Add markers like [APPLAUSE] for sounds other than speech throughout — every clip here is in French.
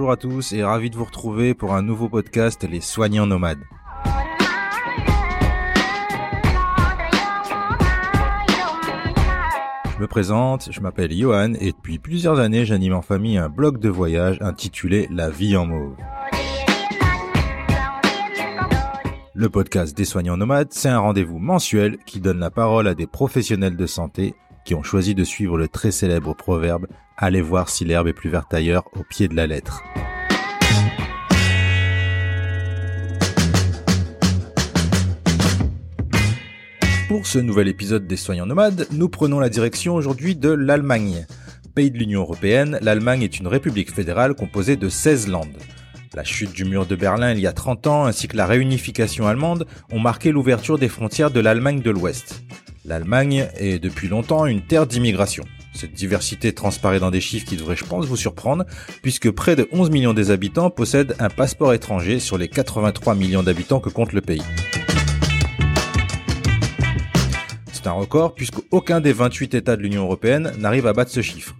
Bonjour à tous et ravi de vous retrouver pour un nouveau podcast Les Soignants Nomades. Je me présente, je m'appelle Johan et depuis plusieurs années j'anime en famille un blog de voyage intitulé La vie en mauve. Le podcast des soignants nomades, c'est un rendez-vous mensuel qui donne la parole à des professionnels de santé qui ont choisi de suivre le très célèbre proverbe Allez voir si l'herbe est plus verte ailleurs au pied de la lettre. Pour ce nouvel épisode des Soignants Nomades, nous prenons la direction aujourd'hui de l'Allemagne. Pays de l'Union Européenne, l'Allemagne est une république fédérale composée de 16 landes. La chute du mur de Berlin il y a 30 ans ainsi que la réunification allemande ont marqué l'ouverture des frontières de l'Allemagne de l'Ouest. L'Allemagne est depuis longtemps une terre d'immigration. Cette diversité transparaît dans des chiffres qui devraient, je pense, vous surprendre, puisque près de 11 millions des habitants possèdent un passeport étranger sur les 83 millions d'habitants que compte le pays. C'est un record puisqu'aucun des 28 États de l'Union européenne n'arrive à battre ce chiffre.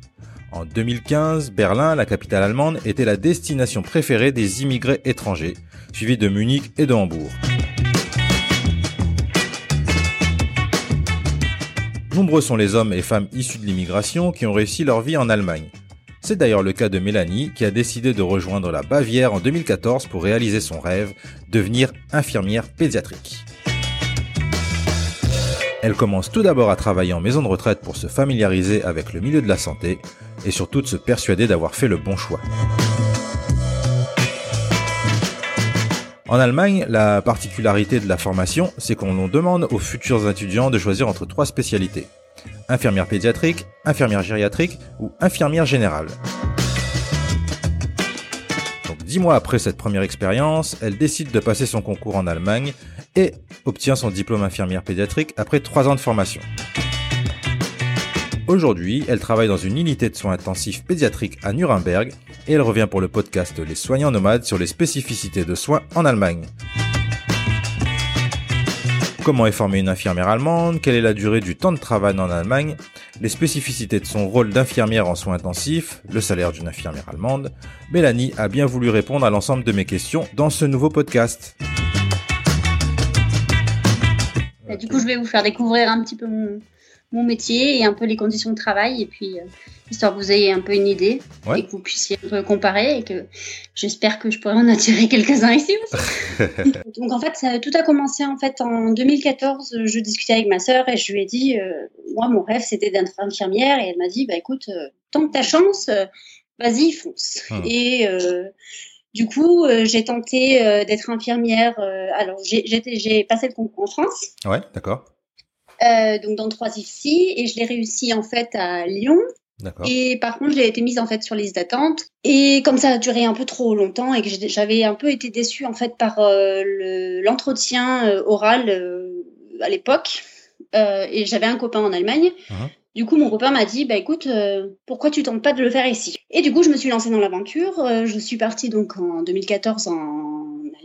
En 2015, Berlin, la capitale allemande, était la destination préférée des immigrés étrangers, suivi de Munich et de Hambourg. Nombreux sont les hommes et femmes issus de l'immigration qui ont réussi leur vie en Allemagne. C'est d'ailleurs le cas de Mélanie qui a décidé de rejoindre la Bavière en 2014 pour réaliser son rêve, devenir infirmière pédiatrique. Elle commence tout d'abord à travailler en maison de retraite pour se familiariser avec le milieu de la santé et surtout de se persuader d'avoir fait le bon choix. En Allemagne, la particularité de la formation, c'est qu'on demande aux futurs étudiants de choisir entre trois spécialités. Infirmière pédiatrique, infirmière gériatrique ou infirmière générale. Dix mois après cette première expérience, elle décide de passer son concours en Allemagne et obtient son diplôme infirmière pédiatrique après trois ans de formation. Aujourd'hui, elle travaille dans une unité de soins intensifs pédiatriques à Nuremberg et elle revient pour le podcast Les soignants nomades sur les spécificités de soins en Allemagne. Comment est formée une infirmière allemande? Quelle est la durée du temps de travail en Allemagne? Les spécificités de son rôle d'infirmière en soins intensifs? Le salaire d'une infirmière allemande? Mélanie a bien voulu répondre à l'ensemble de mes questions dans ce nouveau podcast. du coup, je vais vous faire découvrir un petit peu mon, métier et un peu les conditions de travail, et puis euh, histoire que vous ayez un peu une idée et que vous puissiez un peu comparer, et que j'espère que je pourrai en attirer quelques-uns ici aussi. [LAUGHS] Donc en fait, ça, tout a commencé en fait en 2014. Je discutais avec ma sœur et je lui ai dit, euh, moi, mon rêve, c'était d'être infirmière, et elle m'a dit, bah écoute, euh, tant que t'as chance, vas-y, fonce. Hum. Et du coup, euh, j'ai tenté euh, d'être infirmière. Euh, alors, j'ai passé le concours en France. Ouais, d'accord. Donc dans trois ici, et je l'ai réussi en fait à Lyon. Et par contre, j'ai été mise en fait sur liste d'attente. Et comme ça a duré un peu trop longtemps et que j'avais un peu été déçue en fait par l'entretien oral à l'époque, et j'avais un copain en Allemagne. Uh-huh. Du coup, mon copain m'a dit, bah écoute, euh, pourquoi tu tentes pas de le faire ici? Et du coup, je me suis lancée dans l'aventure. Euh, je suis partie donc en 2014 en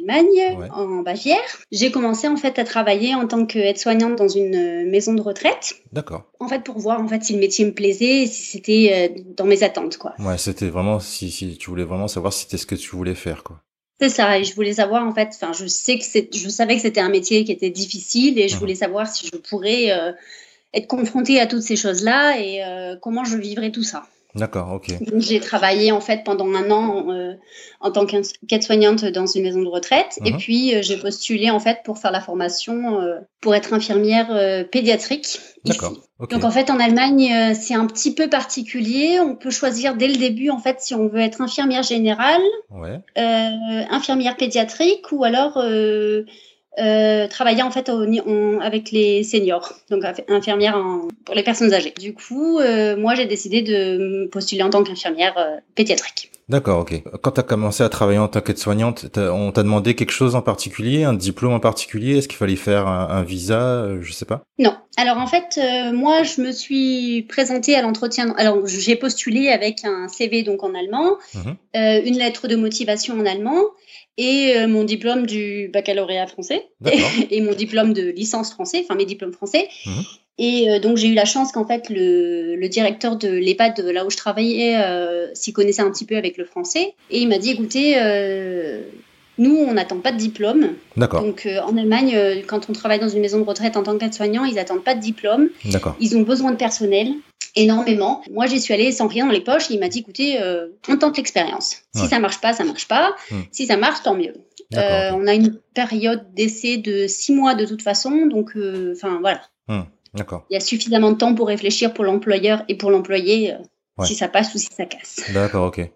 Allemagne, en Bavière. J'ai commencé en fait à travailler en tant qu'aide-soignante dans une euh, maison de retraite. D'accord. En fait, pour voir en fait si le métier me plaisait, et si c'était dans mes attentes, quoi. Ouais, c'était vraiment si, si tu voulais vraiment savoir si c'était ce que tu voulais faire, quoi. C'est ça, et je voulais savoir en fait, enfin, je sais que c'est, je savais que c'était un métier qui était difficile, et je mmh. voulais savoir si je pourrais être confrontée à toutes ces choses-là et euh, comment je vivrais tout ça. D'accord, ok. J'ai travaillé en fait pendant un an euh, en tant qu'aide-soignante dans une maison de retraite et uh-huh. puis euh, j'ai postulé en fait pour faire la formation pour être infirmière pédiatrique. D'accord. Donc en fait en Allemagne c'est un petit peu particulier. On peut choisir dès le début en fait si on veut être infirmière générale, ouais. infirmière pédiatrique ou alors euh, travailler en fait avec les seniors, donc infirmière pour les personnes âgées. Du coup, euh, moi j'ai décidé de me postuler en tant qu'infirmière euh, pédiatrique. D'accord, ok. Quand tu as commencé à travailler en tant qu'aide-soignante, on t'a demandé quelque chose en particulier, un diplôme en particulier? Est-ce qu'il fallait faire un, visa? Je sais pas. Non. Alors en fait, moi je me suis présentée à l'entretien. Alors j'ai postulé avec un CV donc en allemand, mhm. une lettre de motivation en allemand et euh, mon diplôme du baccalauréat français [LAUGHS] et, mon diplôme de licence français, enfin mes diplômes français. Mhm. Et donc j'ai eu la chance qu'en fait le, le, directeur de l'EHPAD là où je travaillais s'y connaissait un petit peu avec le français et il m'a dit écoutez nous, on n'attend pas de diplôme. D'accord. Donc, euh, en Allemagne, euh, quand on travaille dans une maison de retraite en tant qu'aide-soignant, ils n'attendent pas de diplôme. D'accord. Ils ont besoin de personnel, énormément. Moi, j'y suis allée sans rien dans les poches. il m'a dit, écoutez, euh, on tente l'expérience. Si ça marche pas, ça marche pas. Hmm. Si ça marche, tant mieux. On a une période d'essai de six mois de toute façon. Donc, enfin, voilà. Hmm. D'accord. Il y a suffisamment de temps pour réfléchir pour l'employeur et pour l'employé. Si ça passe ou si ça casse. D'accord, ok.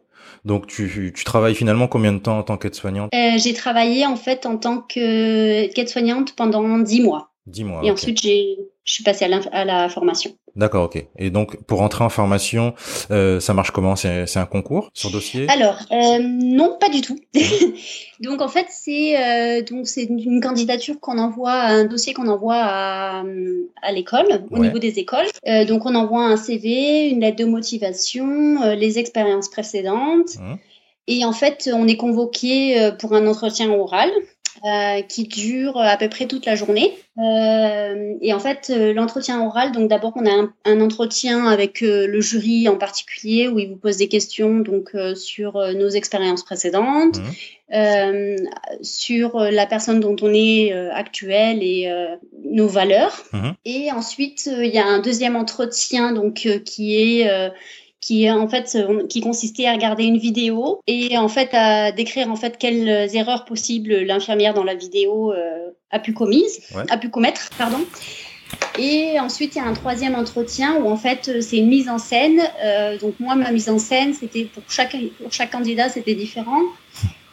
Donc tu, tu travailles finalement combien de temps en tant qu'aide-soignante? Euh, J'ai travaillé en fait en tant qu'aide-soignante pendant dix mois. Dix mois. Et ensuite j'ai je suis passée à la, formation. D'accord, ok. Et donc, pour entrer en formation, euh, ça marche comment? C'est un concours sur dossier? Alors, euh, non, pas du tout. [LAUGHS] donc, en fait, c'est euh, donc c'est une candidature qu'on envoie, un dossier qu'on envoie à, à l'école, au niveau des écoles. donc, on envoie un CV, une lettre de motivation, les expériences précédentes. Mmh. Et en fait, on est convoqué pour un entretien oral. Euh, qui dure à peu près toute la journée. Euh, et en fait, euh, l'entretien oral, donc d'abord on a un, un entretien avec le jury en particulier où il vous pose des questions donc sur nos expériences précédentes, mmh. sur la personne dont on est actuelle et nos valeurs. Mmh. Et ensuite, il y a un deuxième entretien donc qui est qui en fait qui consistait à regarder une vidéo et en fait à décrire en fait quelles erreurs possibles l'infirmière dans la vidéo euh, a pu commise, a pu commettre, pardon. Et ensuite, il y a un troisième entretien où en fait c'est une mise en scène. Euh, donc moi, ma mise en scène, c'était pour chaque pour chaque candidat, c'était différent.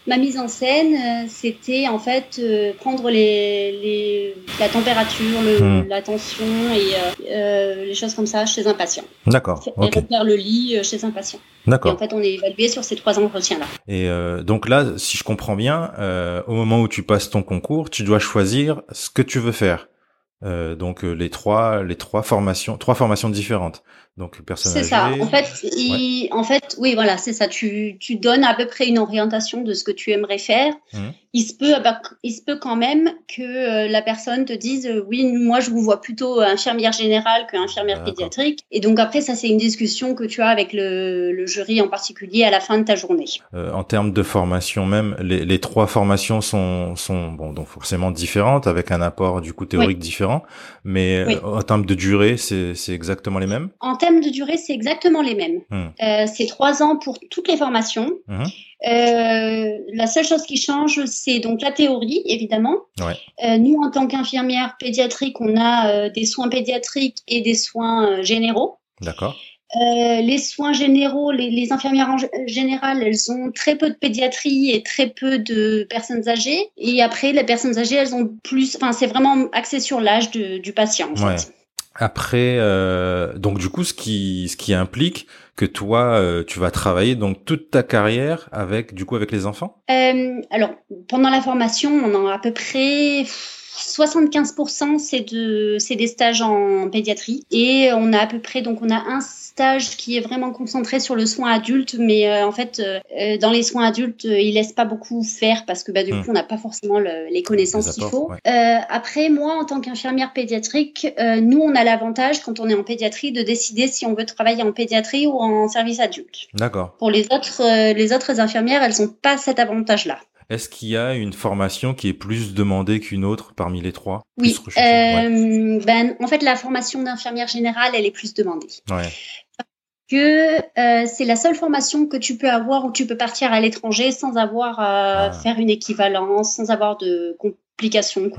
Ma mise en scène, euh, c'était en fait euh, prendre les, les, la température, le, hmm. la tension et euh, les choses comme ça chez un patient. D'accord. Et refaire le lit chez un patient. D'accord. En fait, on est évalué sur ces trois entretiens-là. Et donc là, si je comprends bien, au moment où tu passes ton concours, tu dois choisir ce que tu veux faire. donc les trois, les trois formations, trois formations différentes. Donc personne C'est ça. En fait, en fait, oui, voilà, c'est ça. Tu, tu donnes à peu près une orientation de ce que tu aimerais faire. Mmh. Il se peut, bah, il se peut quand même que euh, la personne te dise, euh, oui, moi je vous vois plutôt infirmière générale que infirmière pédiatrique. Et donc après, ça c'est une discussion que tu as avec le, le, jury en particulier à la fin de ta journée. Euh, en termes de formation même, les, les, trois formations sont, sont bon, donc forcément différentes avec un apport du coup théorique différent, mais en termes de durée, c'est exactement les mêmes? De durée, c'est exactement les mêmes. Hmm. Euh, c'est trois ans pour toutes les formations. Hmm. Euh, la seule chose qui change, c'est donc la théorie, évidemment. Euh, nous, en tant qu'infirmière pédiatrique, on a des soins pédiatriques et des soins généraux. D'accord. les soins généraux, les, infirmières en général, elles ont très peu de pédiatrie et très peu de personnes âgées. Et après, les personnes âgées, elles ont plus. Enfin, c'est vraiment axé sur l'âge du patient. En fait. Après, euh, donc du coup, ce qui, ce qui implique que toi, euh, tu vas travailler donc toute ta carrière avec, du coup, avec les enfants? Euh, alors, pendant la formation, on a à peu près 75% c'est de c'est des stages en pédiatrie et on a à peu près donc on a un stage qui est vraiment concentré sur le soin adulte mais euh, en fait euh, dans les soins adultes euh, il laisse pas beaucoup faire parce que bah du hmm. coup on n'a pas forcément les connaissances qu'il faut. après moi en tant qu'infirmière pédiatrique nous on a l'avantage quand on est en pédiatrie de décider si on veut travailler en pédiatrie ou en service adulte. D'accord. Pour les autres les autres infirmières elles ont pas cet avantage là. Est-ce qu'il y a une formation qui est plus demandée qu'une autre parmi les trois Oui. Euh, ben, en fait, la formation d'infirmière générale, elle est plus demandée. Ouais. Que euh, c'est la seule formation que tu peux avoir où tu peux partir à l'étranger sans avoir à ah. faire une équivalence, sans avoir de complications.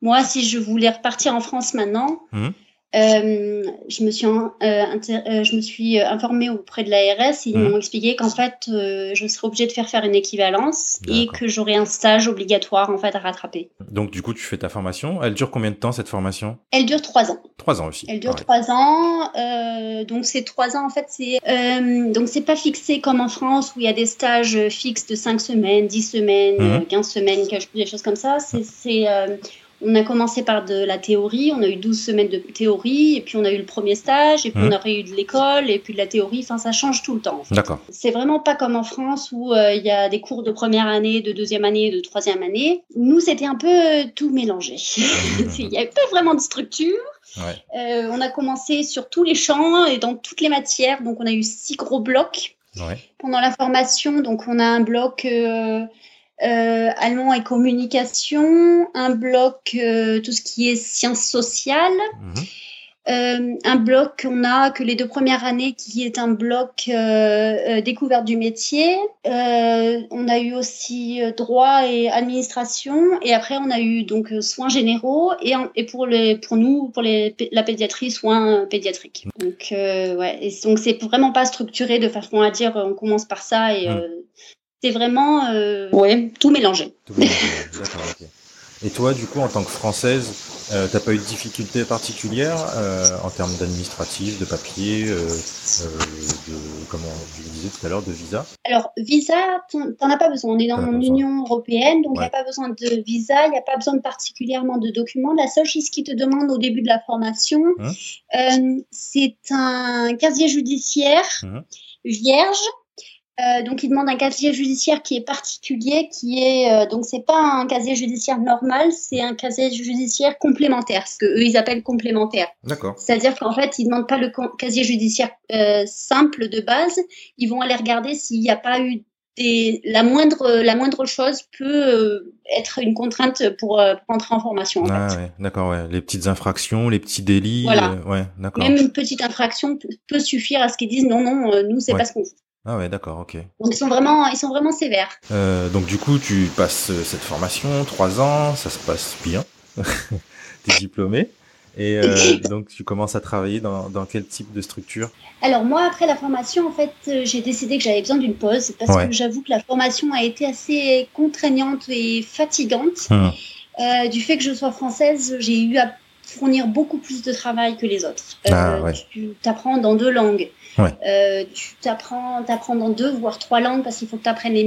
Moi, si je voulais repartir en France maintenant, mmh. Euh, je me suis euh, euh, je me suis informée auprès de l'ARS ils mmh. m'ont expliqué qu'en fait je serais obligée de faire faire une équivalence et que j'aurais un stage obligatoire en fait à rattraper. Donc du coup tu fais ta formation. Elle dure combien de temps cette formation? Elle dure trois ans. Trois ans aussi. Elle dure trois ans. donc ces trois ans en fait c'est donc c'est pas fixé comme en France où il y a des stages fixes de cinq semaines, dix semaines, mmh. quinze semaines, des choses comme ça. C'est on a commencé par de la théorie, on a eu 12 semaines de théorie, et puis on a eu le premier stage, et puis on mmh. aurait eu de l'école, et puis de la théorie, enfin ça change tout le temps. D'accord. C'est vraiment pas comme en France où euh, il y a des cours de première année, de deuxième année, de troisième année. Nous, c'était un peu euh, tout mélangé. [LAUGHS] il n'y avait pas vraiment de structure. Euh, on a commencé sur tous les champs et dans toutes les matières, donc on a eu six gros blocs. Pendant la formation, donc on a un bloc euh, allemand et communication, un bloc euh, tout ce qui est sciences sociales, mhm. euh, un bloc qu'on a que les deux premières années qui est un bloc découverte du métier. on a eu aussi droit et administration et après on a eu donc soins généraux et, et pour les pour nous pour les, la pédiatrie soins pédiatriques. Donc ouais et donc c'est vraiment pas structuré de façon à dire on commence par ça et mhm. C'est vraiment euh, ouais, tout mélangé. Tout mélangé. D'accord, ok. Et toi, du coup, en tant que Française, euh, t'as pas eu de difficultés particulières euh, en termes d'administratif, de papier, euh, euh, de comment je le disais tout à l'heure, de visa? Alors visa, t'en as pas besoin. On est dans l'Union européenne, donc il n'y a pas besoin de visa, il n'y a pas besoin de particulièrement de documents. La seule chose qui te demande au début de la formation, euh, c'est un casier judiciaire hein? vierge euh, donc, il demande un casier judiciaire qui est particulier, qui est euh, donc c'est pas un casier judiciaire normal, c'est un casier judiciaire complémentaire, ce que eux ils appellent complémentaire. D'accord. C'est-à-dire qu'en fait, ils demandent pas le casier judiciaire euh, simple de base, ils vont aller regarder s'il n'y a pas eu des, la moindre la moindre chose peut être une contrainte pour, entrer en formation. En ah, ouais, d'accord, ouais. Les petites infractions, les petits délits, voilà. ouais, d'accord. Même une petite infraction peut, suffire à ce qu'ils disent non, non, nous c'est pas ce qu'on fait. Ah ouais, d'accord, ok. Donc ils sont vraiment, ils sont vraiment sévères. Euh, donc du coup, tu passes euh, cette formation, trois ans, ça se passe bien. [LAUGHS] tu es diplômé. Et euh, [LAUGHS] donc tu commences à travailler dans, dans, quel type de structure? Alors moi, après la formation, en fait, j'ai décidé que j'avais besoin d'une pause parce que j'avoue que la formation a été assez contraignante et fatigante. Hum. du fait que je sois française, j'ai eu à fournir beaucoup plus de travail que les autres. Ah, ouais. Tu apprends dans deux langues. Euh, tu t'apprends, t'apprends dans deux voire trois langues parce qu'il faut que tu apprennes les,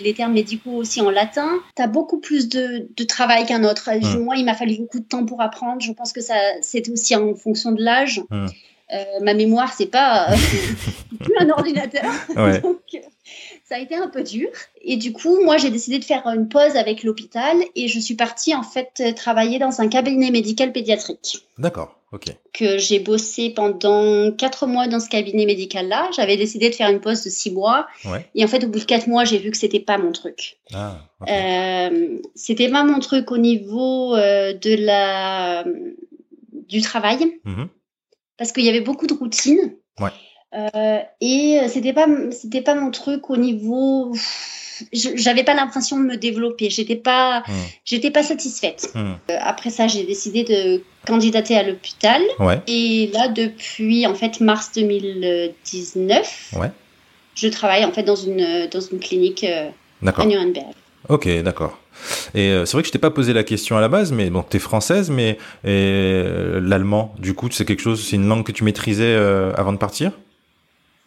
les, termes médicaux aussi en latin. Tu as beaucoup plus de, de travail qu'un autre. Hmm. Moi, il m'a fallu beaucoup de temps pour apprendre. Je pense que ça, c'est aussi en fonction de l'âge. Hmm. Euh, ma mémoire, c'est pas [LAUGHS] plus un ordinateur. [LAUGHS] Donc, ça a été un peu dur. Et du coup, moi, j'ai décidé de faire une pause avec l'hôpital et je suis partie en fait travailler dans un cabinet médical pédiatrique. D'accord. Ok. Que j'ai bossé pendant quatre mois dans ce cabinet médical-là. J'avais décidé de faire une pause de six mois. Ouais. Et en fait, au bout de quatre mois, j'ai vu que c'était pas mon truc. Ah, euh, c'était pas mon truc au niveau euh, de la du travail. Mm-hmm. Parce qu'il y avait beaucoup de routine. Ouais. Euh, et c'était pas c'était pas mon truc au niveau j'avais pas l'impression de me développer j'étais pas hmm. j'étais pas satisfaite hmm. euh, après ça j'ai décidé de candidater à l'hôpital ouais. et là depuis en fait mars 2019 ouais. je travaille en fait dans une dans une clinique euh, à Nuremberg ok d'accord et c'est vrai que je t'ai pas posé la question à la base, mais bon, tu es française, mais l'allemand, du coup, c'est quelque chose, c'est une langue que tu maîtrisais avant de partir?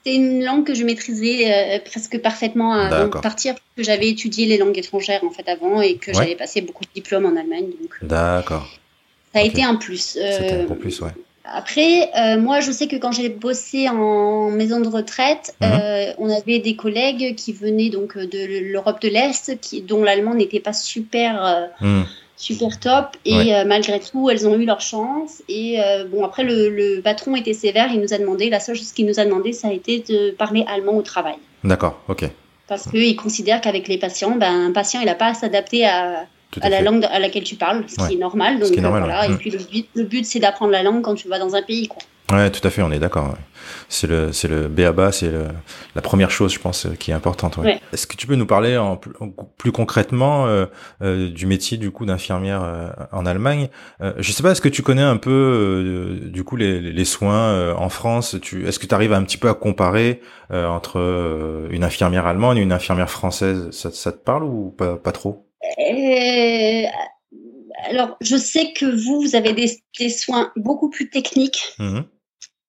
C'est une langue que je maîtrisais euh, presque parfaitement avant de partir, que j'avais étudié les langues étrangères en fait avant et que j'avais passé beaucoup de diplômes en Allemagne. Euh, D'accord. Ça a été un plus. Euh, un plus, ouais. Après, moi, je sais que quand j'ai bossé en maison de retraite, mhm. on avait des collègues qui venaient donc de l'Europe de l'Est, dont l'allemand n'était pas super. Mhm super top. Et euh, malgré tout, elles ont eu leur chance. Et euh, bon, après, le, patron était sévère. Il nous a demandé, la seule chose qu'il nous a demandé, ça a été de parler allemand au travail. D'accord, ok. Parce qu'il considère qu'avec les patients, ben, un patient, il n'a pas à s'adapter à, à la langue à laquelle tu parles, ce qui est normal. Donc, voilà. Et mm. puis, le but, le but c'est d'apprendre la langue quand tu vas dans un pays, quoi. Ouais, tout à fait, on est d'accord. C'est le, c'est le BABA, c'est la première chose, je pense, qui est importante. Ouais. Est-ce que tu peux nous parler en, plus concrètement euh, euh, du métier du coup d'infirmière euh, en Allemagne? Euh, Je sais pas, est-ce que tu connais un peu euh, du coup les, les soins en France? Tu, Est-ce que tu arrives un petit peu à comparer entre une infirmière allemande et une infirmière française? Ça, ça te parle ou pas, pas trop? Alors, je sais que vous, vous avez des, des soins beaucoup plus techniques. Mmh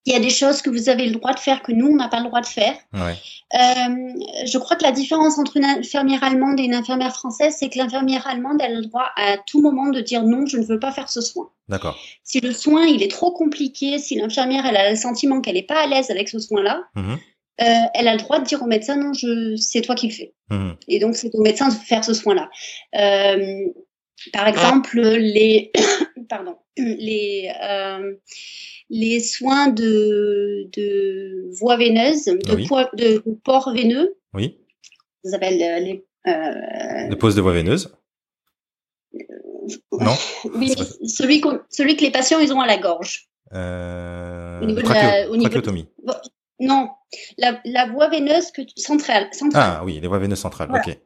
il y a des choses que vous avez le droit de faire que nous, on n'a pas le droit de faire. Ouais. Euh, je crois que la différence entre une infirmière allemande et une infirmière française, c'est que l'infirmière allemande, elle a le droit à tout moment de dire non, je ne veux pas faire ce soin. D'accord. Si le soin, il est trop compliqué, si l'infirmière, elle a le sentiment qu'elle n'est pas à l'aise avec ce soin-là, Mhm. euh, elle a le droit de dire au médecin non, je, c'est toi qui le fais. Mhm. Et donc, c'est au médecin de faire ce soin-là. Euh, par exemple, les, [COUGHS] pardon, les, euh, les soins de, de voie veineuse, de, Oui. poi- de port veineux, Oui. ça s'appelle euh, les. euh, De pose de voie veineuse. Non. [LAUGHS] oui, celui, qu'on- celui que les patients ils ont à la gorge. Euh, Au niveau de la- au niveau-. Non, la, la voie veineuse que tu- centrale. centrale. Ah oui, les voies veineuses centrales. Voilà. Ok.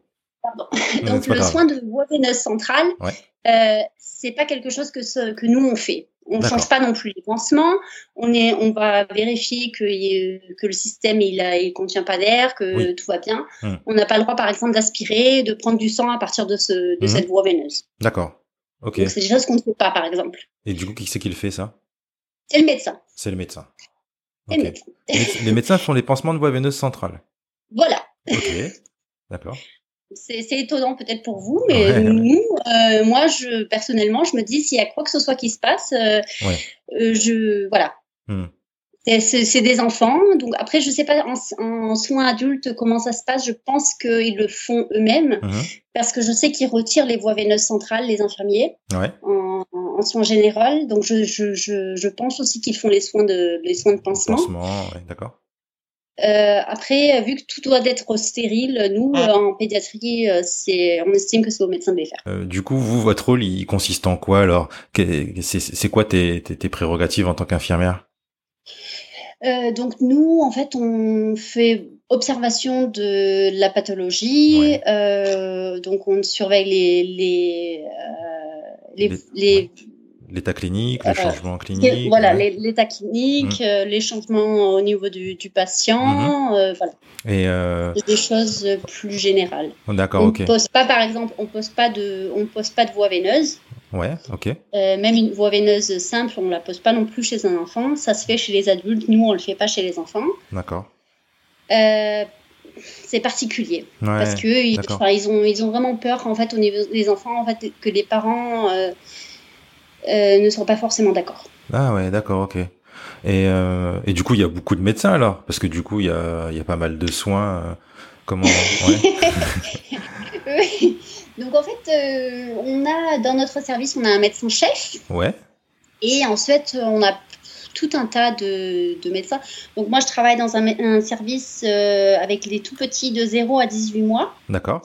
Pardon. Donc le grave. soin de voie veineuse centrale, Ouais. euh, c'est pas quelque chose que, ce, que nous on fait. On D'accord. change pas non plus les pansements. On est, on va vérifier que, que le système il, contient pas d'air, que Oui. tout va bien. Hmm. On n'a pas le droit par exemple d'aspirer, de prendre du sang à partir de, ce, de Mhm. cette voie veineuse. D'accord. Ok. C'est des choses qu'on ne fait pas par exemple. Et du coup, qui c'est qui le fait ça? C'est le médecin. C'est le médecin. Le médecin. Les méde- Les médecins font les pansements de voie veineuse centrale. Voilà. Ok. D'accord. C'est étonnant peut-être pour vous, mais Ouais, ouais. nous, euh, moi, je personnellement, je me dis s'il y a quoi que ce soit qui se passe, euh, Ouais. euh, je voilà. Hmm. C'est- des enfants, donc après je sais pas en, en soins adultes comment ça se passe. Je pense qu'ils le font eux-mêmes Mhm. parce que je sais qu'ils retirent les voies veineuses centrales, les infirmiers, Ouais. en, en soins généraux. Donc je, je, je, je pense aussi qu'ils font les soins de les soins de pansement. Pansement, ouais, d'accord. Euh, après, vu que tout doit être stérile, nous euh, en pédiatrie, euh, c'est on estime que c'est au médecin de les faire. Euh, du coup, vous, votre rôle, il consiste en quoi alors? C'est c'est quoi tes, tes, tes prérogatives en tant qu'infirmière? Euh, donc nous, en fait, on fait observation de la pathologie. Ouais. euh, donc on surveille les les euh, les, Les- les- L'état clinique, le Euh, changement les- clinique voilà ouais. les- l'état clinique, euh, les changements au niveau du, du patient, euh, voilà Et euh, des choses plus générales. d'accord, on ok. pose pas, par exemple, on pose pas de on pose pas de voie veineuse. Ouais, ok. Euh, même une voie veineuse simple, on la pose pas non plus chez un enfant. Ça se fait chez les adultes. Nous, on le fait pas chez les enfants. D'accord. Euh, c'est particulier Ouais. parce que ils, d'accord. enfin, ils ont ils ont vraiment peur en fait au niveau des enfants en fait que les parents euh, euh, ne seront pas forcément d'accord. Ah ouais, d'accord, ok. Et, euh, et du coup, il y a beaucoup de médecins alors? Parce que du coup, il y a, y a pas mal de soins. euh, comment ouais. [LAUGHS] Oui. Donc en fait, euh, on a dans notre service, on a un médecin chef ouais, et ensuite on a tout un tas de, de médecins. Donc moi, je travaille dans un, un service euh, avec les tout petits de 0 à 18 mois. d'accord.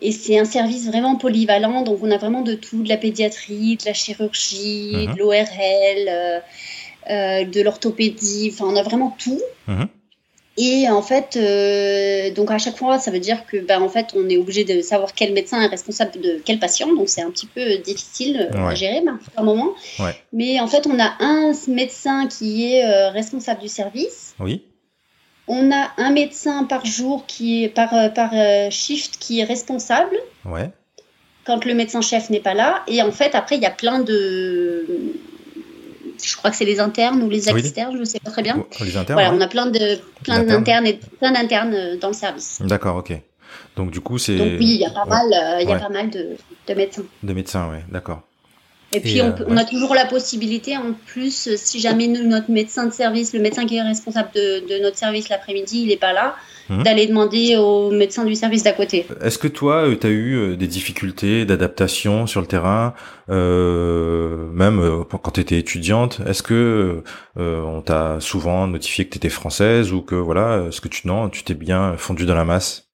Et c'est un service vraiment polyvalent, donc on a vraiment de tout, de la pédiatrie, de la chirurgie, de l'ORL, euh, euh, de l'orthopédie, enfin on a vraiment tout. Mhm. Et en fait, euh, donc à chaque fois, ça veut dire que ben, en fait, on est obligé de savoir quel médecin est responsable de quel patient, donc c'est un petit peu difficile à gérer ben, par moment. Ouais. Mais en fait, on a un médecin qui est euh, responsable du service. Oui, On a un médecin par jour qui est par, euh, par euh, shift qui est responsable ouais, quand le médecin-chef n'est pas là. Et en fait, après, il y a plein de... Je crois que c'est les internes ou les Oui. externes, je ne sais pas très bien. Oh, Les internes Voilà, ouais. on a plein de plein D'internes. et plein d'internes euh, dans le service. D'accord, ok. Donc du coup, c'est Donc oui, il y a pas Ouais. mal, il y a Ouais. pas mal de, de médecins. de médecins, ouais, d'accord. Et puis on, euh, on a toujours la possibilité, en plus, euh, si jamais nous, notre médecin de service, le médecin qui est responsable de, de notre service l'après-midi, il n'est pas là, Mhm. d'aller demander au médecin du service d'à côté. Est-ce que toi, tu as eu euh, des difficultés d'adaptation sur le terrain, euh, même euh, quand tu étais étudiante Est-ce que euh, on t'a souvent notifié que tu étais française ou que voilà, est-ce que tu non, tu t'es bien fondue dans la masse?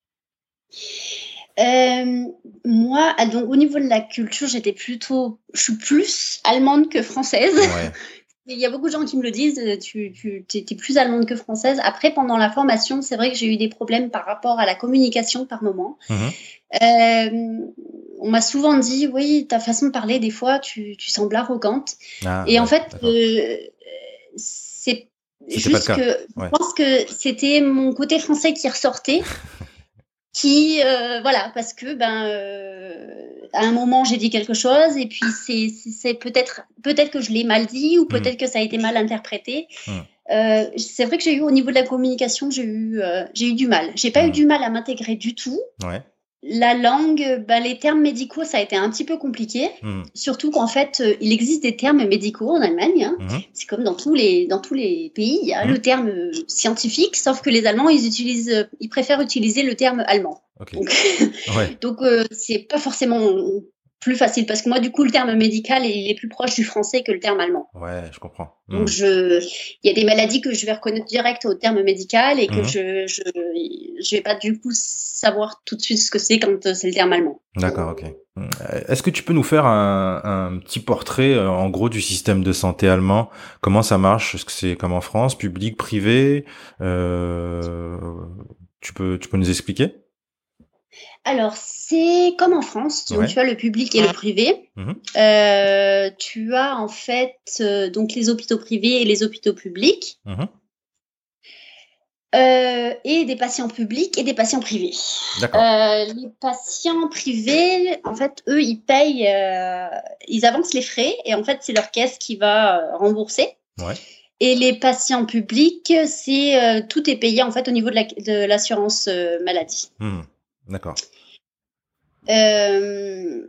Euh, moi, ah, donc au niveau de la culture, j'étais plutôt, je suis plus allemande que française. Ouais, [LAUGHS] Il y a beaucoup de gens qui me le disent, euh, tu, tu es plus allemande que française. Après, pendant la formation, c'est vrai que j'ai eu des problèmes par rapport à la communication par moment. Mhm. Euh, on m'a souvent dit, oui, ta façon de parler, des fois, tu, tu sembles arrogante. Ah, Et en fait, euh, c'est juste que Ouais. je pense que c'était mon côté français qui ressortait. [LAUGHS] qui euh, voilà parce que ben euh, à un moment j'ai dit quelque chose et puis c'est peut-être peut-être que je l'ai mal dit ou peut-être que ça a été mal interprété Mm. c'est vrai que j'ai eu au niveau de la communication, j'ai eu, j'ai eu du mal. J'ai pas eu mmh. du mal à m'intégrer du tout. Ouais. La langue, bah, les termes médicaux, ça a été un petit peu compliqué. Mmh. Surtout qu'en fait, euh, il existe des termes médicaux en Allemagne. Hein. Mmh. C'est comme dans tous les dans tous les pays, il y a le terme euh, scientifique, sauf que les Allemands, ils utilisent, euh, ils préfèrent utiliser le terme allemand. Donc, [LAUGHS] donc c'est pas forcément plus facile parce que moi du coup le terme médical il est plus proche du français que le terme allemand. Ouais, je comprends. Donc je il y a des maladies que je vais reconnaître direct au terme médical et que mhm. je, je je vais pas du coup savoir tout de suite ce que c'est quand euh, c'est le terme allemand. D'accord, OK. Euh, est-ce que tu peux nous faire un, un petit portrait euh, en gros du système de santé allemand? Comment ça marche? Est-ce que c'est comme en France, public, privé? Euh, Tu peux tu peux nous expliquer? Alors, c'est comme en France, tu as le public et le privé. Mhm. Euh, tu as en fait euh, donc les hôpitaux privés et les hôpitaux publics. Mhm. Euh, et des patients publics et des patients privés. les patients privés, en fait, eux, ils payent, ils avancent les frais et en fait, c'est leur caisse qui va rembourser. Et les patients publics, c'est tout est payé en fait au niveau de l'assurance maladie. Mhm. D'accord. Euh,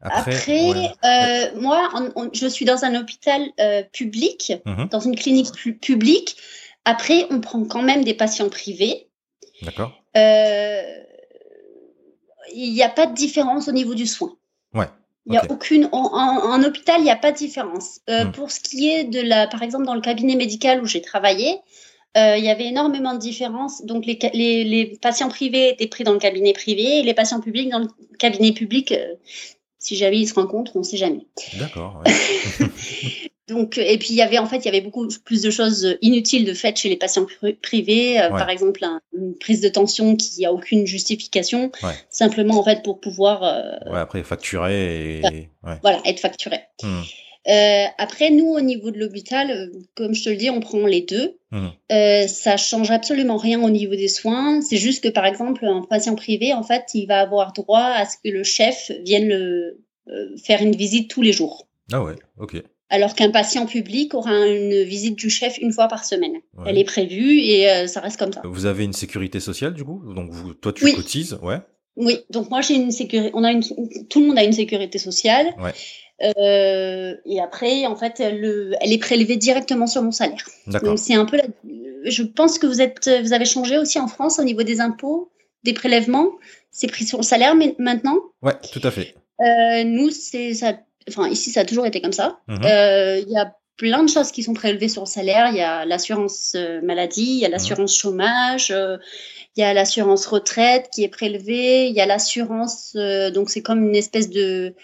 après, euh, moi, je suis dans un hôpital euh, public, mhm. dans une clinique publique. Après, on prend quand même des patients privés. D'accord. Il n'y a pas de différence au niveau du soin. Ouais. Il y a aucune. En, hôpital, il n'y a pas de différence. Mhm. Pour ce qui est de la. Par exemple, dans le cabinet médical où j'ai travaillé, euh, il y avait énormément de différences. Donc, les, les, les, patients privés étaient pris dans le cabinet privé et les patients publics dans le cabinet public. Euh, si jamais ils se rencontrent, on ne sait jamais. D'accord. [LAUGHS] Donc, et puis il y avait en fait, il y avait beaucoup plus de choses inutiles de fait chez les patients privés. Euh, par exemple, une prise de tension qui a aucune justification, simplement en fait pour pouvoir. ouais, après facturer et. Voilà, être facturé. Hmm. Euh, après, nous, au niveau de l'hôpital, euh, comme je te le dis, on prend les deux. Mmh. Euh, ça change absolument rien au niveau des soins. C'est juste que, par exemple, un patient privé, en fait, il va avoir droit à ce que le chef vienne le, euh, faire une visite tous les jours. Ah ouais, ok. Alors qu'un patient public aura une visite du chef une fois par semaine. Elle est prévue et ça reste comme ça. Vous avez une sécurité sociale du coup? Donc vous, toi tu cotises, ouais. Oui, donc moi j'ai une sécurité. On a une, tout le monde a une sécurité sociale. Ouais. Euh, et après, en fait, elle, elle, est prélevée directement sur mon salaire. Donc c'est un peu la... Je pense que vous êtes, vous avez changé aussi en France au niveau des impôts, des prélèvements. C'est pris sur le salaire mais maintenant? Ouais, tout à fait. Euh, nous, c'est ça. Enfin, ici, ça a toujours été comme ça. Mhm. Euh, il y a plein de choses qui sont prélevées sur le salaire. Il y a l'assurance maladie, il y a l'assurance chômage, il y a l'assurance retraite qui est prélevée, il y a l'assurance. donc c'est comme une espèce de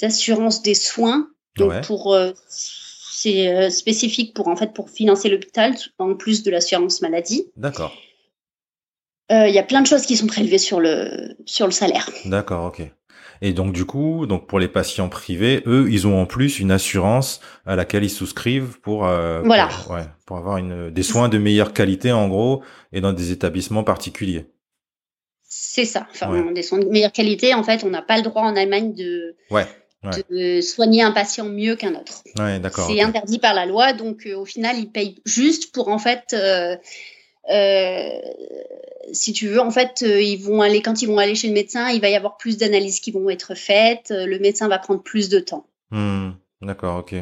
d'assurance des soins. Donc pour euh, c'est euh, spécifique pour en fait pour financer l'hôpital en plus de l'assurance maladie. D'accord. Euh, il y a plein de choses qui sont prélevées sur le sur le salaire. D'accord, ok. Et donc du coup, donc pour les patients privés, eux, ils ont en plus une assurance à laquelle ils souscrivent pour voilà. pour, ouais, pour avoir une, des soins de meilleure qualité en gros et dans des établissements particuliers. C'est ça. Enfin, des soins de meilleure qualité. En fait, on n'a pas le droit en Allemagne de ouais de soigner un patient mieux qu'un autre. c'est interdit par la loi, donc euh, au final, ils payent juste pour en fait. Euh, euh, si tu veux, en fait, ils vont aller quand ils vont aller chez le médecin, il va y avoir plus d'analyses qui vont être faites. Le médecin va prendre plus de temps. Hmm, d'accord, ok.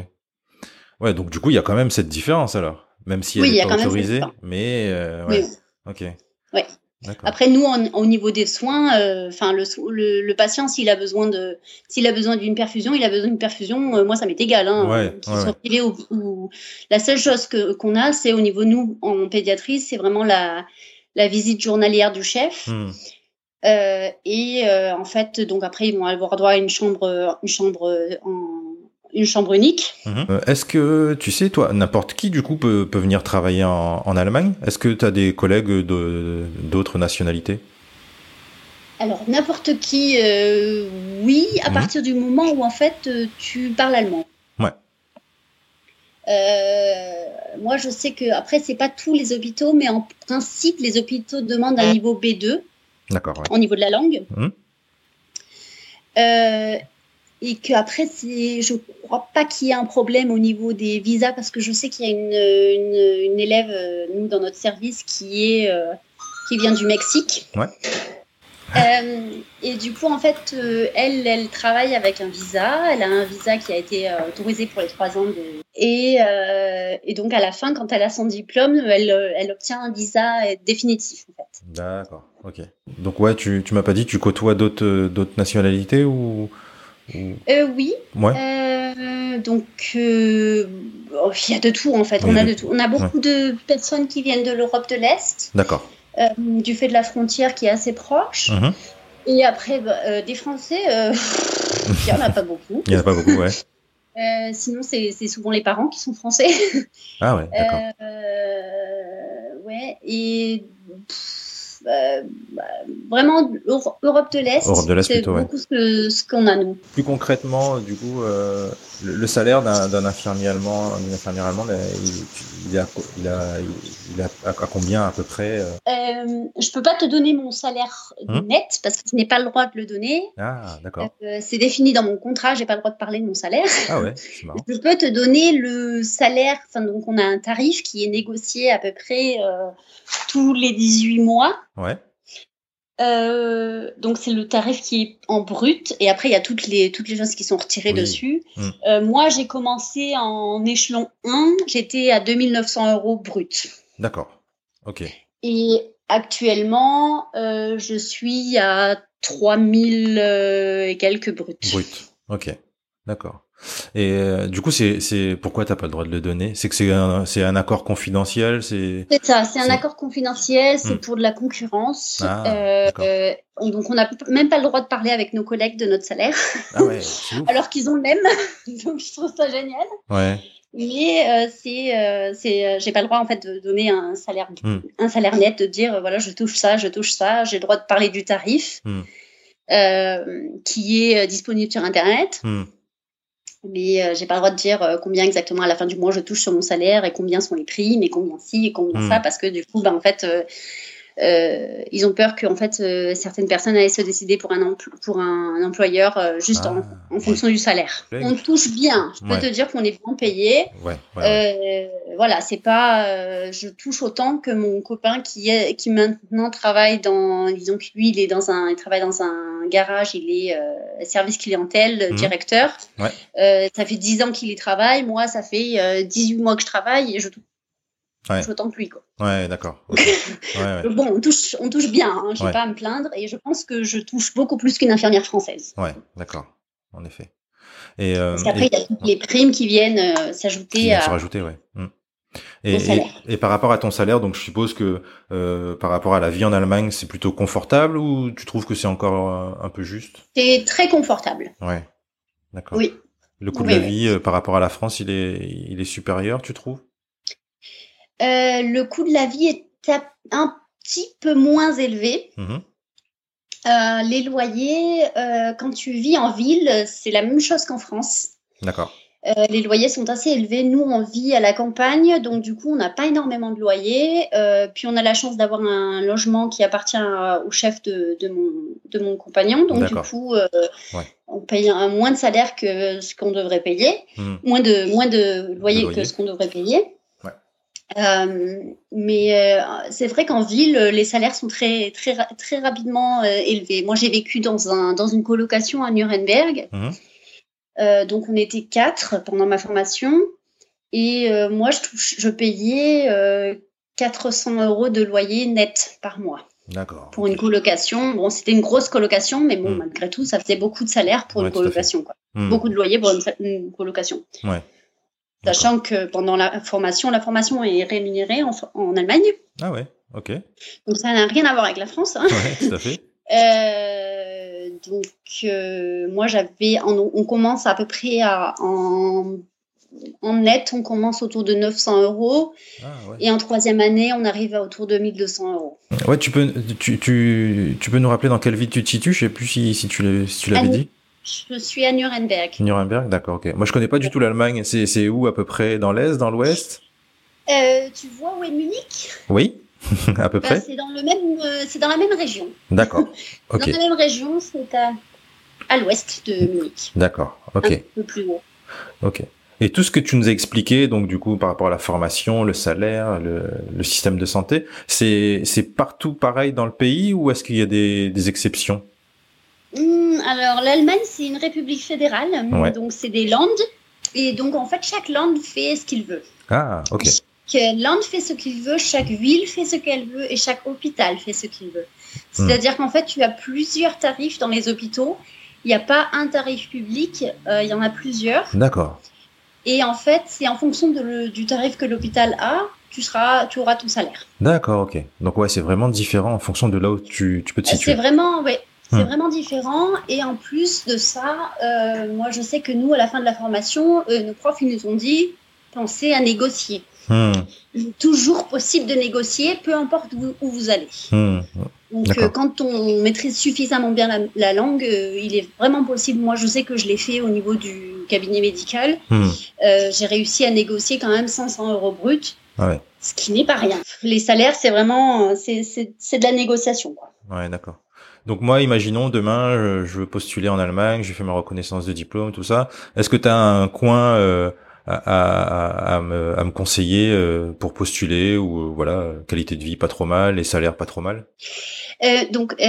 Ouais, donc du coup, il y a quand même cette différence alors, même si elle est pas autorisée, mais ouais. Ok. Ouais. Après, nous, au niveau des soins, euh, enfin le, le, patient, s'il a besoin de, s'il a besoin d'une perfusion, il a besoin d'une perfusion. Euh, moi, ça m'est égal, hein, soit ou, La seule chose que qu'on a, c'est au niveau nous en pédiatrie, c'est vraiment la, la visite journalière du chef. Hmm. Euh, et en fait, donc après, ils vont avoir droit à une chambre, une chambre en une chambre unique. Mhm. Euh, est-ce que tu sais, toi, n'importe qui du coup peut, peut venir travailler en, en Allemagne? Est-ce que tu as des collègues d'autres nationalités? Alors, n'importe qui, euh, oui, à mhm. partir du moment où en fait euh, tu parles allemand. Ouais. moi, je sais que, après, c'est pas tous les hôpitaux, mais en principe, les hôpitaux demandent un niveau B2. D'accord. Au niveau de la langue. Mhm. Et qu'après, je ne crois pas qu'il y ait un problème au niveau des visas parce que je sais qu'il y a une, une, élève, euh, nous, dans notre service, qui, est, euh, qui vient du Mexique. Ouais. Euh, et du coup, en fait, elle, elle travaille avec un visa. Elle a un visa qui a été autorisé pour les trois ans. De... Et, et, donc, à la fin, quand elle a son diplôme, elle, elle obtient un visa définitif, en fait. D'accord, ok. Donc, ouais, tu, tu m'as pas dit, tu côtoies d'autres nationalités ou euh, oui. Euh, donc, euh, oh, il y a de tout en fait. on a de tout. On a beaucoup de personnes qui viennent de l'Europe de l'Est. D'accord. du fait de la frontière qui est assez proche. Mhm. Et après, bah, des Français, [LAUGHS] il n'y en a pas beaucoup. Il n'y en a pas beaucoup, ouais. sinon, c'est souvent les parents qui sont français. Ah ouais, d'accord. ouais, et euh, vraiment Europe de l'Est. Europe de l'Est plutôt, beaucoup ce qu'on a nous. Plus concrètement, du coup, euh, le, salaire d'un infirmier allemand, d'une infirmière allemande, il, il, a, il, a, il a à combien à peu près euh? euh Je peux pas te donner mon salaire hum? net parce que je n'ai pas le droit de le donner. Ah, d'accord. c'est défini dans mon contrat, j'ai pas le droit de parler de mon salaire. Ah ouais, c'est marrant. Je peux te donner le salaire, enfin donc on a un tarif qui est négocié à peu près tous les 18 mois. Ouais. Euh, donc c'est le tarif qui est en brut et après il y a toutes les toutes les choses qui sont retirées dessus. Hmm. Euh, moi j'ai commencé en échelon 1, j'étais à 2900 euros brut. D'accord. Ok. Et actuellement euh, je suis à 3000 et quelques bruts. Brut. Ok. D'accord. Et euh, du coup, c'est pourquoi t'as pas le droit de le donner? C'est que c'est un accord confidentiel, c'est. Ça, c'est un accord confidentiel, c'est hmm. pour de la concurrence. Ah, euh, euh, donc on n'a même pas le droit de parler avec nos collègues de notre salaire. Ah ouais, [LAUGHS] Alors qu'ils ont le même, [LAUGHS] donc je trouve ça génial. Ouais. Mais euh, c'est c'est j'ai pas le droit en fait de donner un salaire hmm. un salaire net, de dire voilà je touche ça, je touche ça. J'ai le droit de parler du tarif hmm. qui est disponible sur internet mais euh, j'ai pas le droit de dire euh, combien exactement à la fin du mois je touche sur mon salaire et combien sont les prix, mais combien ci et combien hmm. ça, parce que du coup, ben, en fait, euh, ils ont peur que en fait euh, certaines personnes allaient se décider pour un, pour un, employeur euh, juste en, ah, en, fonction du salaire. On touche bien. Je peux te dire qu'on est bien payé. Ouais, voilà, c'est pas. je touche autant que mon copain qui est qui maintenant travaille dans. Disons que lui, il est dans un, il travaille dans un garage. Il est service clientèle mhm. directeur. ça fait 10 ans qu'il y travaille. Moi, ça fait 18 mois que je travaille et je touche Ouais. Je autant que lui, quoi. Ouais, d'accord. [LAUGHS] bon, on touche, on touche bien, hein, je ne vais pas à me plaindre, et je pense que je touche beaucoup plus qu'une infirmière française. Ouais, d'accord, en effet. Et, euh, Parce qu'après, il y a toutes les primes qui viennent euh, s'ajouter à. Se rajouter, ouais. Mm. Et, et, par rapport à ton salaire, donc je suppose que euh, par rapport à la vie en Allemagne, c'est plutôt confortable ou tu trouves que c'est encore un peu juste? C'est très confortable. Ouais, d'accord. Oui. Le coût de la vie par rapport à la France, il est, il est supérieur, tu trouves? Euh, le coût de la vie est un petit peu moins élevé. Mhm. Euh, les loyers, euh, quand tu vis en ville, c'est la même chose qu'en France. D'accord. les loyers sont assez élevés. Nous, on vit à la campagne, donc du coup, on n'a pas énormément de loyers. puis, on a la chance d'avoir un logement qui appartient au chef de, mon, de mon compagnon. Donc, du coup, on paye un, moins de salaire que ce qu'on devrait payer, mhm. moins, de, moins de loyer, que ce qu'on devrait payer. Euh, mais euh, c'est vrai qu'en ville, les salaires sont très, très, très rapidement euh, élevés. Moi, j'ai vécu dans, un, dans une colocation à Nuremberg. Mhm. donc, on était quatre pendant ma formation. Et moi, je, touche, je payais 400 euros de loyer net par mois. D'accord. Pour une colocation. Bon, c'était une grosse colocation, mais bon, mhm. malgré tout, ça faisait beaucoup de salaire pour une colocation. Quoi. Mhm. Beaucoup de loyer pour une, une colocation. Ouais. Sachant que pendant la formation, la formation est rémunérée en, Allemagne. Ah ouais, ok. Donc ça n'a rien à voir avec la France. Hein. tout à fait. [LAUGHS] Euh, donc euh, moi j'avais, on, commence à peu près à, en, en net, on commence autour de 900 euros. Ah, ouais. Et en troisième année, on arrive à autour de 1200 euros. Ouais, tu peux, tu, tu, tu peux nous rappeler dans quelle ville tu te situes? Je sais plus si, si tu l'avais dit. Je suis à Nuremberg. Nuremberg, d'accord, ok. Moi, je connais pas du tout l'Allemagne. C'est où à peu près? Dans l'est, dans l'ouest? Euh, Tu vois où est Munich? Oui, [LAUGHS] à peu bah, près. c'est dans le même, euh, c'est dans la même région. D'accord. [LAUGHS] Dans la même région, c'est à. à l'ouest de Munich. D'accord, ok. Un peu plus haut. Ok. Et tout ce que tu nous as expliqué, donc du coup par rapport à la formation, le salaire, le, système de santé, c'est c'est partout pareil dans le pays ou est-ce qu'il y a des, des exceptions? Alors l'Allemagne c'est une république fédérale, donc c'est des landes et donc en fait chaque land fait ce qu'il veut. Ah ok. Chaque land fait ce qu'il veut, chaque ville fait ce qu'elle veut et chaque hôpital fait ce qu'il veut. Hmm. C'est-à-dire qu'en fait tu as plusieurs tarifs dans les hôpitaux. Il n'y a pas un tarif public, euh, il y en a plusieurs. D'accord. Et en fait, c'est en fonction de du tarif que l'hôpital a, tu, seras, tu auras ton salaire. D'accord, ok. Donc ouais, c'est vraiment différent en fonction de là où tu, tu peux te situer. C'est vraiment, ouais, c'est vraiment différent. Et en plus de ça, euh, moi je sais que nous, à la fin de la formation, euh, nos profs ils nous ont dit pensez à négocier. Hmm. Toujours possible de négocier, peu importe où, vous allez. Hmm. Donc, euh, quand on maîtrise suffisamment bien la, langue, il est vraiment possible. Moi, je sais que je l'ai fait au niveau du cabinet médical. Hmm. J'ai réussi à négocier quand même 500 euros brut, ah ce qui n'est pas rien. Les salaires, c'est vraiment, c'est de la négociation. Quoi. Ouais, d'accord. Donc moi, imaginons demain, je veux postuler en Allemagne, j'ai fait ma reconnaissance de diplôme, tout ça. Est-ce que tu as un coin à, à, me, à, me, conseiller euh, pour postuler ou euh, voilà qualité de vie pas trop mal et salaire pas trop mal? Euh, Donc [LAUGHS]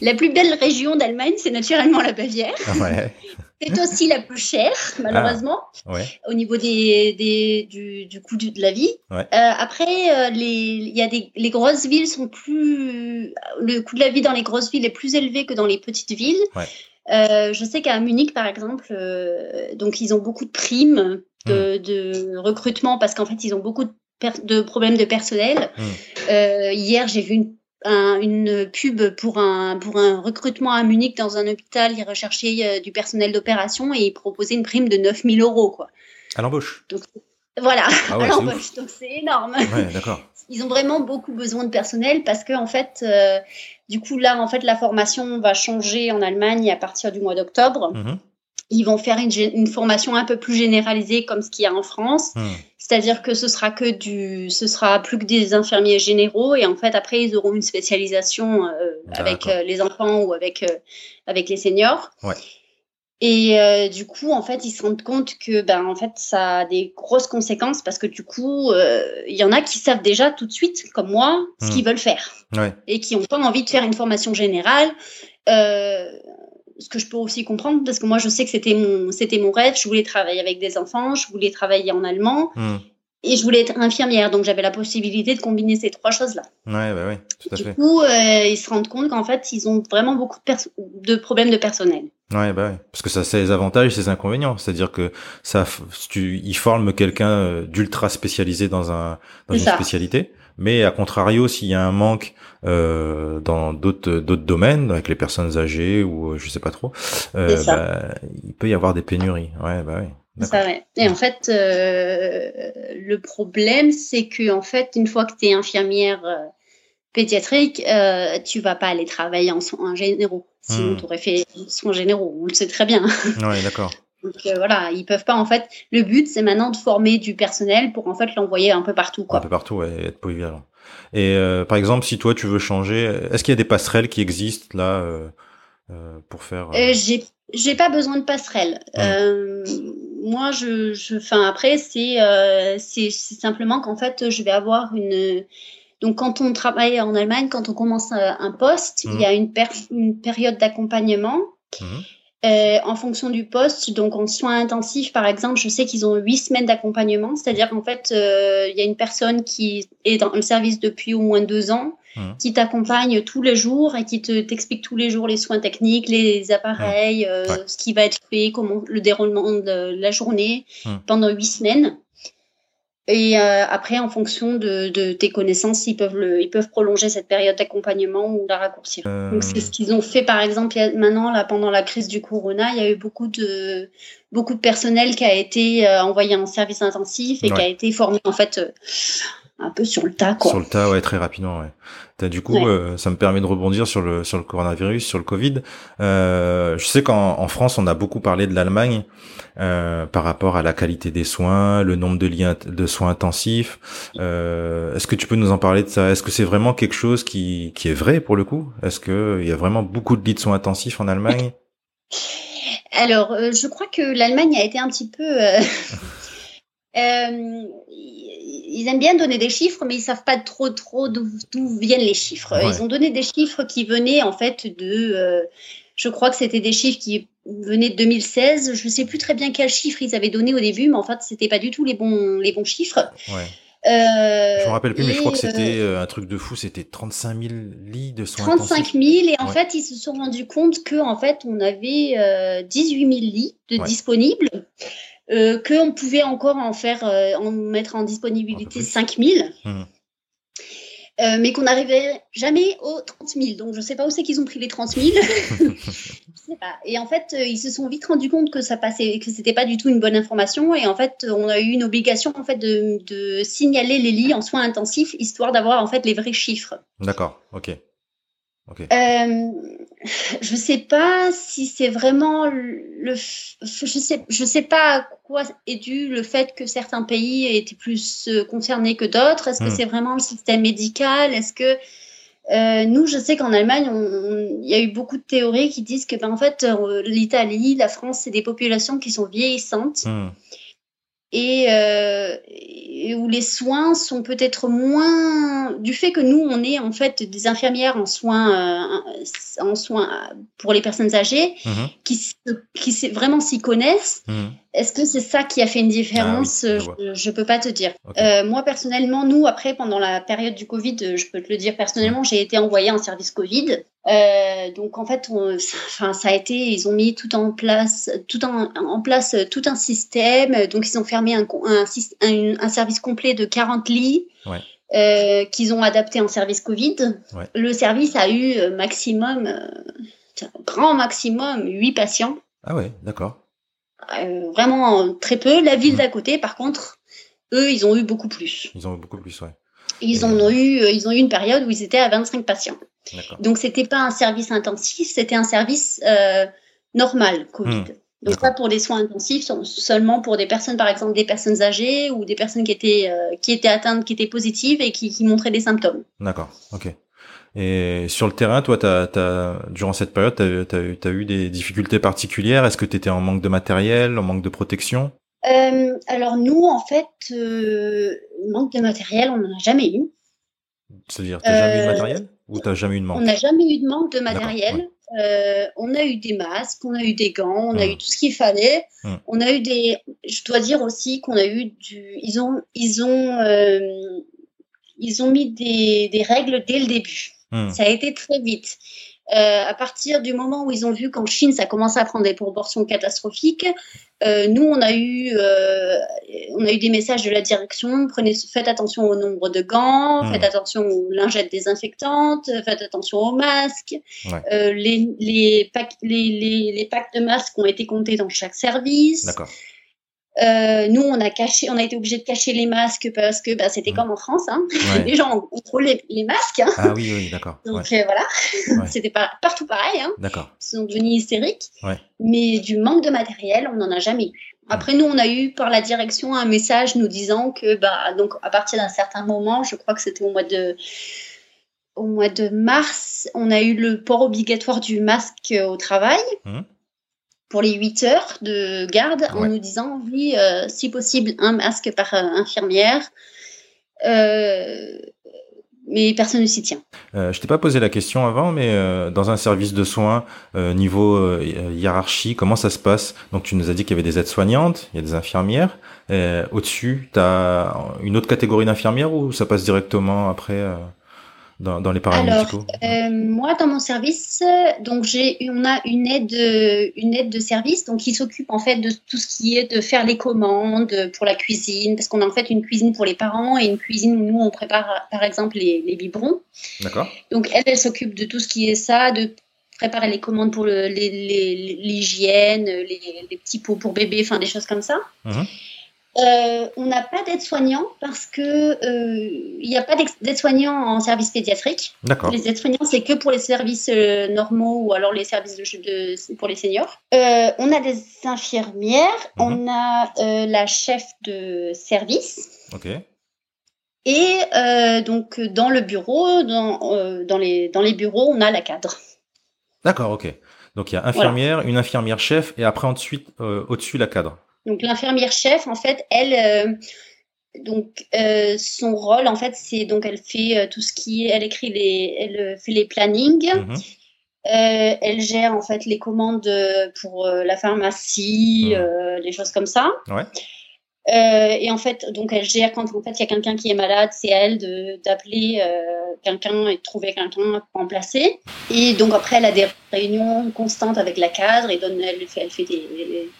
la plus belle région d'Allemagne, c'est naturellement la Bavière. Ah ouais. [LAUGHS] C'est aussi la plus chère, malheureusement, ah, ouais. au niveau des, des du, du, coût de la vie. Ouais. après, les, il y a des, les grosses villes sont plus, le coût de la vie dans les grosses villes est plus élevé que dans les petites villes. Ouais. Euh, je sais qu'à Munich, par exemple, euh, donc ils ont beaucoup de primes de, hmm. de recrutement parce qu'en fait, ils ont beaucoup de, de problèmes de personnel. Hmm. Euh, hier, j'ai vu une, une, pub pour un, pour un recrutement à Munich dans un hôpital. Ils recherchaient du personnel d'opération et ils proposaient une prime de 9000 euros. Quoi. À l'embauche Voilà, ah [LAUGHS] à l'embauche. Donc c'est énorme. Ouais, d'accord [LAUGHS] ils ont vraiment beaucoup besoin de personnel parce que en fait, euh, du coup là, en fait, la formation va changer en Allemagne à partir du mois d'octobre. Mhm. Ils vont faire une, formation un peu plus généralisée comme ce qu'il y a en France, mhm. c'est-à-dire que ce sera que du, ce sera plus que des infirmiers généraux et en fait après ils auront une spécialisation euh, avec euh, les enfants ou avec avec les seniors. Ouais. Et euh, du coup, en fait, ils se rendent compte que ben, en fait, ça a des grosses conséquences parce que du coup, euh, il y en a qui savent déjà tout de suite, comme moi, ce qu'ils hmm. veulent faire. Et qui n'ont pas envie de faire une formation générale. Euh, ce que je peux aussi comprendre, parce que moi, je sais que c'était mon, c'était mon rêve. Je voulais travailler avec des enfants, je voulais travailler en allemand. Hmm. Et je voulais être infirmière, donc j'avais la possibilité de combiner ces trois choses-là. Ouais, bah oui, tout à du fait. Du coup, ils se rendent compte qu'en fait, ils ont vraiment beaucoup de, de problèmes de personnel. Ouais, bah ouais. Parce que ça, c'est les avantages et ses inconvénients. C'est-à-dire que ça, tu, il forme quelqu'un euh, d'ultra spécialisé dans un, dans une spécialité. Mais à contrario, s'il y a un manque euh, dans d'autres d'autres domaines, avec les personnes âgées ou euh, je sais pas trop, euh, bah, il peut y avoir des pénuries. Ouais, bah ouais. Ça, ouais. Et en fait, le problème, c'est que en fait, une fois que tu es infirmière pédiatrique, euh, tu vas pas aller travailler en soins généraux. Sinon, hmm. tu aurais fait soins généraux. On le sait très bien. [LAUGHS] Oui, d'accord. Donc euh, voilà, ils peuvent pas en fait. Le but, c'est maintenant de former du personnel pour en fait l'envoyer un peu partout, quoi. Un peu partout, ouais, et être polyvalent. Et euh, par exemple, si toi tu veux changer, est-ce qu'il y a des passerelles qui existent là euh, euh pour faire J'ai j'ai pas besoin de passerelles. Hmm. moi, je, je, enfin après, c'est c'est simplement qu'en fait, je vais avoir une donc, quand on travaille en Allemagne, quand on commence un poste, il y a une, une période d'accompagnement. Mhm. Euh, en fonction du poste, donc en soins intensifs par exemple, je sais qu'ils ont huit semaines d'accompagnement, c'est-à-dire qu'en fait, euh, il y a une personne qui est dans le service depuis au moins deux ans, mhm. qui t'accompagne tous les jours et qui te t'explique tous les jours les soins techniques, les appareils, euh, ce qui va être fait, comment le déroulement de la journée pendant huit semaines. Et euh, après, en fonction de, de, tes connaissances, ils peuvent, le, ils peuvent prolonger cette période d'accompagnement ou la raccourcir. Euh... Donc, c'est ce qu'ils ont fait, par exemple, maintenant, là, pendant la crise du corona, il y a eu beaucoup de, beaucoup de personnel qui a été euh, envoyé en service intensif et qui a été formé, en fait, un peu sur le tas, quoi. Sur le tas, ouais, très rapidement, ouais. du coup, euh, ça me permet de rebondir sur le sur le coronavirus, sur le Covid. Euh, je sais qu'en France, on a beaucoup parlé de l'Allemagne euh, par rapport à la qualité des soins, le nombre de liens de soins intensifs. Est-ce que tu peux nous en parler de ça? Est-ce que c'est vraiment quelque chose qui qui est vrai pour le coup? Est-ce que il y a vraiment beaucoup de lits de soins intensifs en Allemagne? [LAUGHS] Alors, je crois que l'Allemagne a été un petit peu Euh, [LAUGHS] ils aiment bien donner des chiffres, mais ils savent pas trop trop d'où viennent les chiffres. Ils ont donné des chiffres qui venaient en fait de, euh, je crois que c'était des chiffres qui venaient de 2016. Je ne sais plus très bien quels chiffres ils avaient donné au début, mais en fait c'était pas du tout les bons les bons chiffres. Ouais. Euh, je me rappelle plus, mais je crois que c'était euh, un truc de fou. C'était 35 000 lits de soins 35 000 et en fait ils se sont rendus compte que en fait on avait 18 000 lits de disponibles euh, qu'on pouvait encore en faire, euh, en mettre en disponibilité 5000. Mmh. Euh, mais qu'on n'arrivait jamais aux 30 000. Donc, je ne sais pas où c'est qu'ils ont pris les 30 000. [LAUGHS] sais pas. Et en fait, ils se sont vite rendus compte que ça passait, que c'était pas du tout une bonne information. Et en fait, on a eu une obligation en fait de, de signaler les lits en soins intensifs, histoire d'avoir en fait les vrais chiffres. D'accord. Ok. Okay. Euh, je sais pas si c'est vraiment le. Je sais, je sais pas à quoi est dû le fait que certains pays étaient plus euh, concernés que d'autres. Est-ce que hmm. c'est vraiment le système médical? Est-ce que euh, nous, je sais qu'en Allemagne, il y a eu beaucoup de théories qui disent que, ben, en fait, euh, l'Italie, la France, c'est des populations qui sont vieillissantes. Hmm et, euh, et, où les soins sont peut-être moins du fait que nous on est en fait des infirmières en soins euh, en soins pour les personnes âgées mhm. qui qui vraiment s'y connaissent. Mhm. Est-ce que c'est ça qui a fait une différence? Ah je, ne peux pas te dire. Euh, moi personnellement, nous après pendant la période du Covid, je peux te le dire personnellement, j'ai été envoyée en service Covid. Euh, donc en fait, on, enfin ça a été, ils ont mis tout en place, tout en, en place tout un système. Donc ils ont fermé un, un, un service complet de 40 lits. Ouais. Euh, qu'ils ont adapté en service Covid. Ouais. Le service a eu euh, maximum, euh, grand maximum, 8 patients. Ah ouais, d'accord. Euh, vraiment très peu. La ville mmh. d'à côté, par contre, eux, ils ont eu beaucoup plus. Ils ont eu beaucoup plus, ouais. Ils, ont eu, ils ont eu une période où ils étaient à 25 patients. Donc, c'était pas un service intensif, c'était un service euh, normal, Covid. Hmm. Donc, pas pour les soins intensifs, seulement pour des personnes, par exemple, des personnes âgées ou des personnes qui étaient, euh, qui étaient atteintes, qui étaient positives et qui, qui montraient des symptômes. D'accord, ok. Et sur le terrain, toi, as, durant cette période, tu as, as, eu des difficultés particulières? Est-ce que tu étais en manque de matériel, en manque de protection? Euh, Alors nous, en fait, euh, manque de matériel, on n'en a jamais eu. C'est-à-dire, tu n'as jamais eu de matériel ou tu jamais eu de manque? On n'a jamais eu de manque de matériel. Euh, on a eu des masques, on a eu des gants, on a hmm. eu tout ce qu'il fallait. Hmm. On a eu des. Je dois dire aussi qu'on a eu du. Ils ont, ils ont, euh, ils ont mis des, des, règles dès le début. Hmm. Ça a été très vite. Euh, à partir du moment où ils ont vu qu'en Chine, ça commençait à prendre des proportions catastrophiques, euh, nous, on a eu, euh, on a eu des messages de la direction. Prenez, faites attention au nombre de gants, hmm. faites attention aux lingettes désinfectantes, faites attention aux masques. Les, les, packs, les, les, les, packs de masques ont été comptés dans chaque service. D'accord. Euh, nous, on a caché, on a été obligé de cacher les masques parce que bah, c'était mmh. comme en France. Hein. [LAUGHS] les gens ont contrôlé les masques. Hein. Ah oui, oui, d'accord. Donc euh, voilà, [LAUGHS] c'était partout pareil. Hein. D'accord. Ils sont devenus hystériques. Mais du manque de matériel, on n'en a jamais eu. Après, nous, on a eu par la direction un message nous disant que, bah, donc à partir d'un certain moment, je crois que c'était au mois de au mois de mars, on a eu le port obligatoire du masque au travail. Mmh pour les 8 heures de garde en nous disant oui, euh, si possible, un masque par euh, infirmière. Euh, mais personne ne s'y tient. Je t'ai pas posé la question avant, mais dans un service de soins, niveau hiérarchie, comment ça se passe? Donc tu nous as dit qu'il y avait des aides-soignantes, il y a des infirmières. Au-dessus, tu as une autre catégorie d'infirmières ou ça passe directement après dans, les paramédicaux Alors, euh, moi, dans mon service, donc j'ai, on a une aide, une aide de service, donc qui s'occupe en fait de tout ce qui est de faire les commandes pour la cuisine, parce qu'on a en fait une cuisine pour les parents et une cuisine où nous on prépare, par exemple, les, les biberons. D'accord. Donc elle, elle s'occupe de tout ce qui est ça, de préparer les commandes pour l'hygiène, les, les, les, petits pots pour bébé, enfin des choses comme ça. Mhm. Euh, on n'a pas d'aide-soignant parce que euh, il n'y a pas d'aide-soignant en service pédiatrique. D'accord. Les aides-soignants, c'est que pour les services euh, normaux ou alors les services de, pour les seniors. on a des infirmières, mhm. on a la chef de service. Ok. Et donc dans le bureau, dans, dans, les, dans les bureaux, on a la cadre. D'accord, ok. Donc il y a infirmière, une infirmière chef et après ensuite au-dessus la cadre. Donc l'infirmière chef, en fait, elle, euh, donc euh, son rôle, en fait, c'est donc elle fait euh, tout ce qui est, elle écrit les, elle fait les plannings. Mhm. elle gère en fait les commandes pour la pharmacie, mhm. les choses comme ça. Ouais. et en fait, donc elle gère quand en fait il y a quelqu'un qui est malade, c'est elle d'appeler quelqu'un et de trouver quelqu'un pour remplacer. Et donc après, elle a des réunions constantes avec la cadre et donne, elle fait, elle fait des, des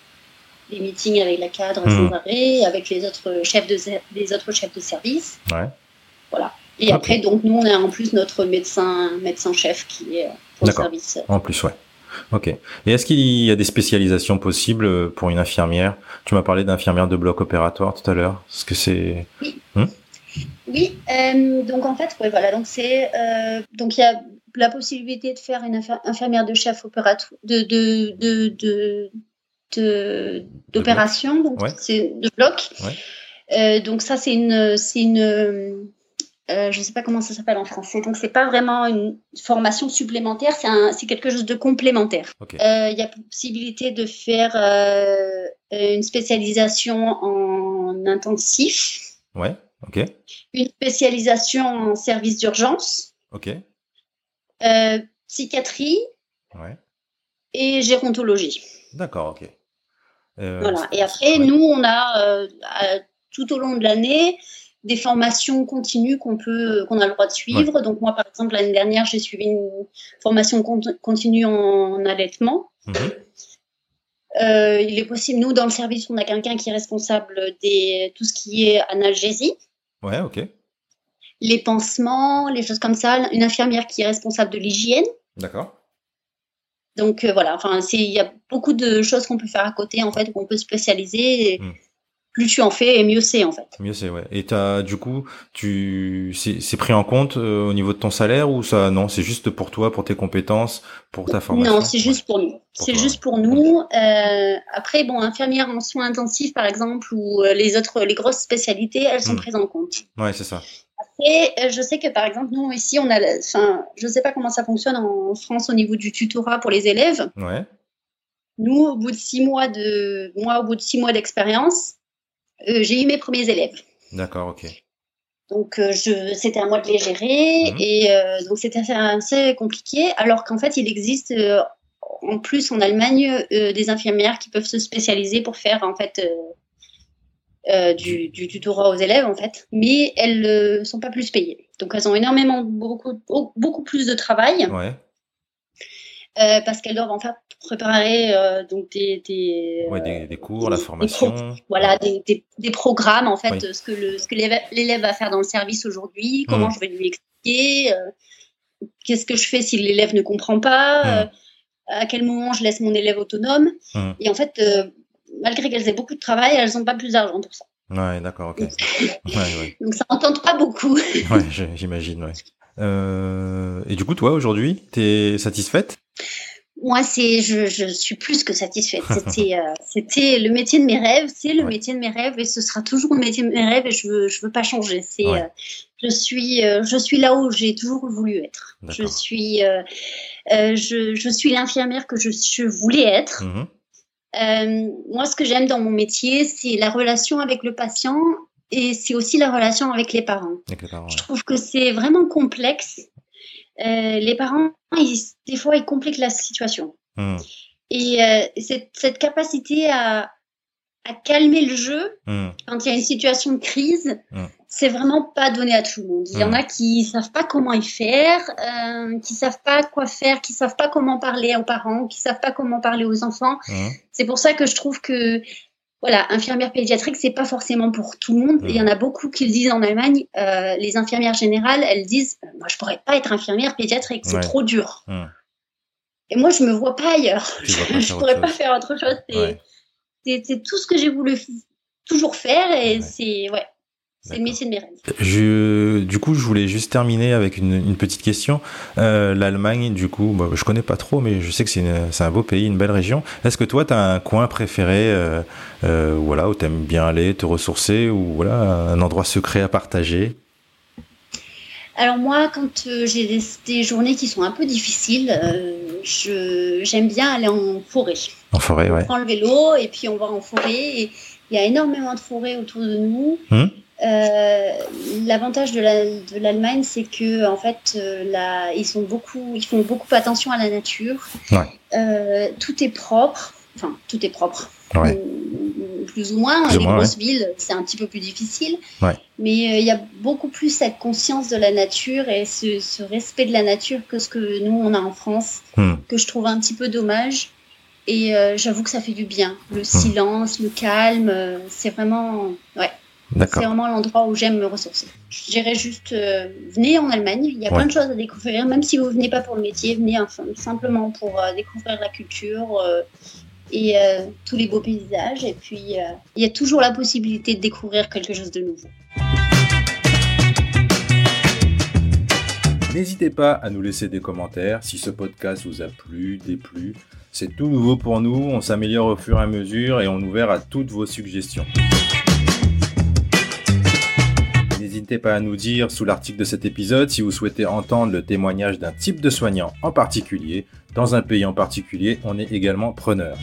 meetings avec la cadre arrêt, avec les autres chefs de, les autres chefs de service. Ouais. Voilà. Et après, donc, nous, on a en plus notre médecin, médecin-chef qui est pour le service. En plus, ouais. Ok. Et est-ce qu'il y a des spécialisations possibles pour une infirmière? Tu m'as parlé d'infirmière de bloc opératoire tout à l'heure. Est-ce que c'est Oui. Hmm? oui. Euh, donc en fait, ouais, voilà. Donc c'est euh, donc il y a la possibilité de faire une infirmière de chef opératoire, de, de, de, de d'opération, donc c'est de bloc. Euh, donc ça c'est une, c'est une, euh, je sais pas comment ça s'appelle en français. Donc c'est pas vraiment une formation supplémentaire, c'est c'est quelque chose de complémentaire. Euh, il y a possibilité de faire une spécialisation en intensif. Ouais. Ok. Une spécialisation en service d'urgence. Ok. psychiatrie. Ouais. Et gérontologie. D'accord, ok. Euh, voilà. Et après, nous, on a euh, tout au long de l'année des formations continues qu'on peut, qu'on a le droit de suivre. Donc moi, par exemple, l'année dernière, j'ai suivi une formation continue en, allaitement. Mhm. Euh, il est possible, nous, dans le service, on a quelqu'un qui est responsable de tout ce qui est analgésie. Ouais, ok. Les pansements, les choses comme ça. Une infirmière qui est responsable de l'hygiène. D'accord. Donc euh, voilà, enfin, il y a beaucoup de choses qu'on peut faire à côté, en fait, qu'on peut spécialiser. Hmm. Plus tu en fais, et mieux c'est, en fait. Mieux c'est, ouais. Et as, du coup, tu, c'est pris en compte euh, au niveau de ton salaire ou ça, non, c'est juste pour toi, pour tes compétences, pour ta formation? Non, c'est juste pour nous. C'est juste pour nous. Euh, après, bon, infirmière en soins intensifs, par exemple, ou les autres, les grosses spécialités, elles sont hmm. prises en compte. Ouais, c'est ça. Et euh, je sais que par exemple, nous ici, on a, enfin, je sais pas comment ça fonctionne en France au niveau du tutorat pour les élèves. Ouais. Nous, au bout de six mois de, moi, au bout de six mois d'expérience, euh, j'ai eu mes premiers élèves. D'accord, ok. Donc, euh, je, c'était à moi de les gérer mhm. et donc c'était assez, compliqué. Alors qu'en fait, il existe en plus en Allemagne des infirmières qui peuvent se spécialiser pour faire en fait euh, du, du, tutorat aux élèves en fait, mais elles ne sont pas plus payées. Donc elles ont énormément beaucoup beaucoup plus de travail. Ouais. Euh, parce qu'elles doivent en fait préparer euh, donc des des, ouais, des, des, cours, la formation, voilà des, programmes en fait, ce que le ce que l'élève va faire dans le service aujourd'hui, comment mmh. je vais lui expliquer, qu'est-ce que je fais si l'élève ne comprend pas, mmh. à quel moment je laisse mon élève autonome, mmh. et en fait malgré qu'elles aient beaucoup de travail, elles n'ont pas plus d'argent pour ça. Ouais, d'accord, ok. Donc [LAUGHS] ça n'entend pas beaucoup. [LAUGHS] ouais, j'imagine, ouais. Euh, et du coup, toi, aujourd'hui, tu es satisfaite? Moi, c'est, je, je, suis plus que satisfaite. C'était, euh, [LAUGHS] c'était le métier de mes rêves. C'est le métier de mes rêves et ce sera toujours le métier de mes rêves et je veux, je veux pas changer. C'est, euh, je suis, je suis là où j'ai toujours voulu être. Je suis, je, je, suis l'infirmière que je, je voulais être. Mmh euh, moi, ce que j'aime dans mon métier, c'est la relation avec le patient et c'est aussi la relation avec les parents. Je trouve que c'est vraiment complexe. Euh, les parents, des fois, ils compliquent la situation. Hmm. Et euh, cette, cette, capacité à, à calmer le jeu hmm. quand il y a une situation de crise, hmm c'est vraiment pas donné à tout le monde. Il y en a qui savent pas comment y faire, euh, qui savent pas quoi faire, qui savent pas comment parler aux parents, qui savent pas comment parler aux enfants. C'est pour ça que je trouve que voilà, infirmière pédiatrique, c'est pas forcément pour tout le monde. Il y en a beaucoup qui le disent en Allemagne. Euh, les infirmières générales, elles disent, moi, je pourrais pas être infirmière pédiatrique, c'est trop dur. Et moi, je me vois pas ailleurs. [LAUGHS] je, pourrais pas faire autre chose. C'est tout ce que j'ai voulu toujours faire et c'est ouais. C'est le métier de mes rêves. Je, du coup, je voulais juste terminer avec une, une petite question. Euh, L'Allemagne, du coup, bah, je connais pas trop, mais je sais que c'est un beau pays, une belle région. Est-ce que toi, tu as un coin préféré euh, euh, voilà, où tu aimes bien aller, te ressourcer, ou voilà, un endroit secret à partager? Alors moi, quand j'ai des, des, journées qui sont un peu difficiles, j'aime bien aller en forêt. En forêt, ouais. On prend le vélo et puis on va en forêt. Et il y a énormément de forêts autour de nous. Hum? Euh, l'avantage de l'Allemagne, c'est que en fait, euh, ils sont beaucoup, ils font beaucoup attention à la nature. Euh, tout est propre, enfin tout est propre, plus ou moins. les grosses villes, c'est un petit peu plus difficile, mais il y a beaucoup plus cette conscience de la nature et ce, respect de la nature que ce que nous on a en France, hmm. que je trouve un petit peu dommage. Et j'avoue que ça fait du bien. Le hmm. silence, le calme, c'est vraiment, ouais. C'est vraiment l'endroit où j'aime me ressourcer. Je dirais juste, euh, venez en Allemagne, il y a plein de choses à découvrir, même si vous venez pas pour le métier, venez enfin, simplement pour euh, découvrir la culture euh, et tous les beaux paysages. Et puis, il y a toujours la possibilité de découvrir quelque chose de nouveau. N'hésitez pas à nous laisser des commentaires si ce podcast vous a plu, déplu. C'est tout nouveau pour nous, on s'améliore au fur et à mesure et on est ouvert à toutes vos suggestions. N'hésitez pas à nous dire sous l'article de cet épisode si vous souhaitez entendre le témoignage d'un type de soignant en particulier. Dans un pays en particulier, on est également preneur.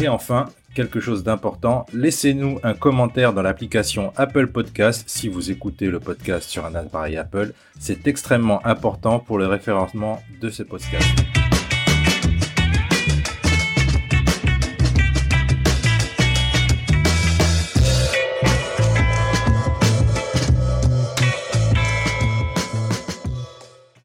Et enfin, quelque chose d'important, laissez-nous un commentaire dans l'application Apple Podcast si vous écoutez le podcast sur un appareil Apple. C'est extrêmement important pour le référencement de ce podcast.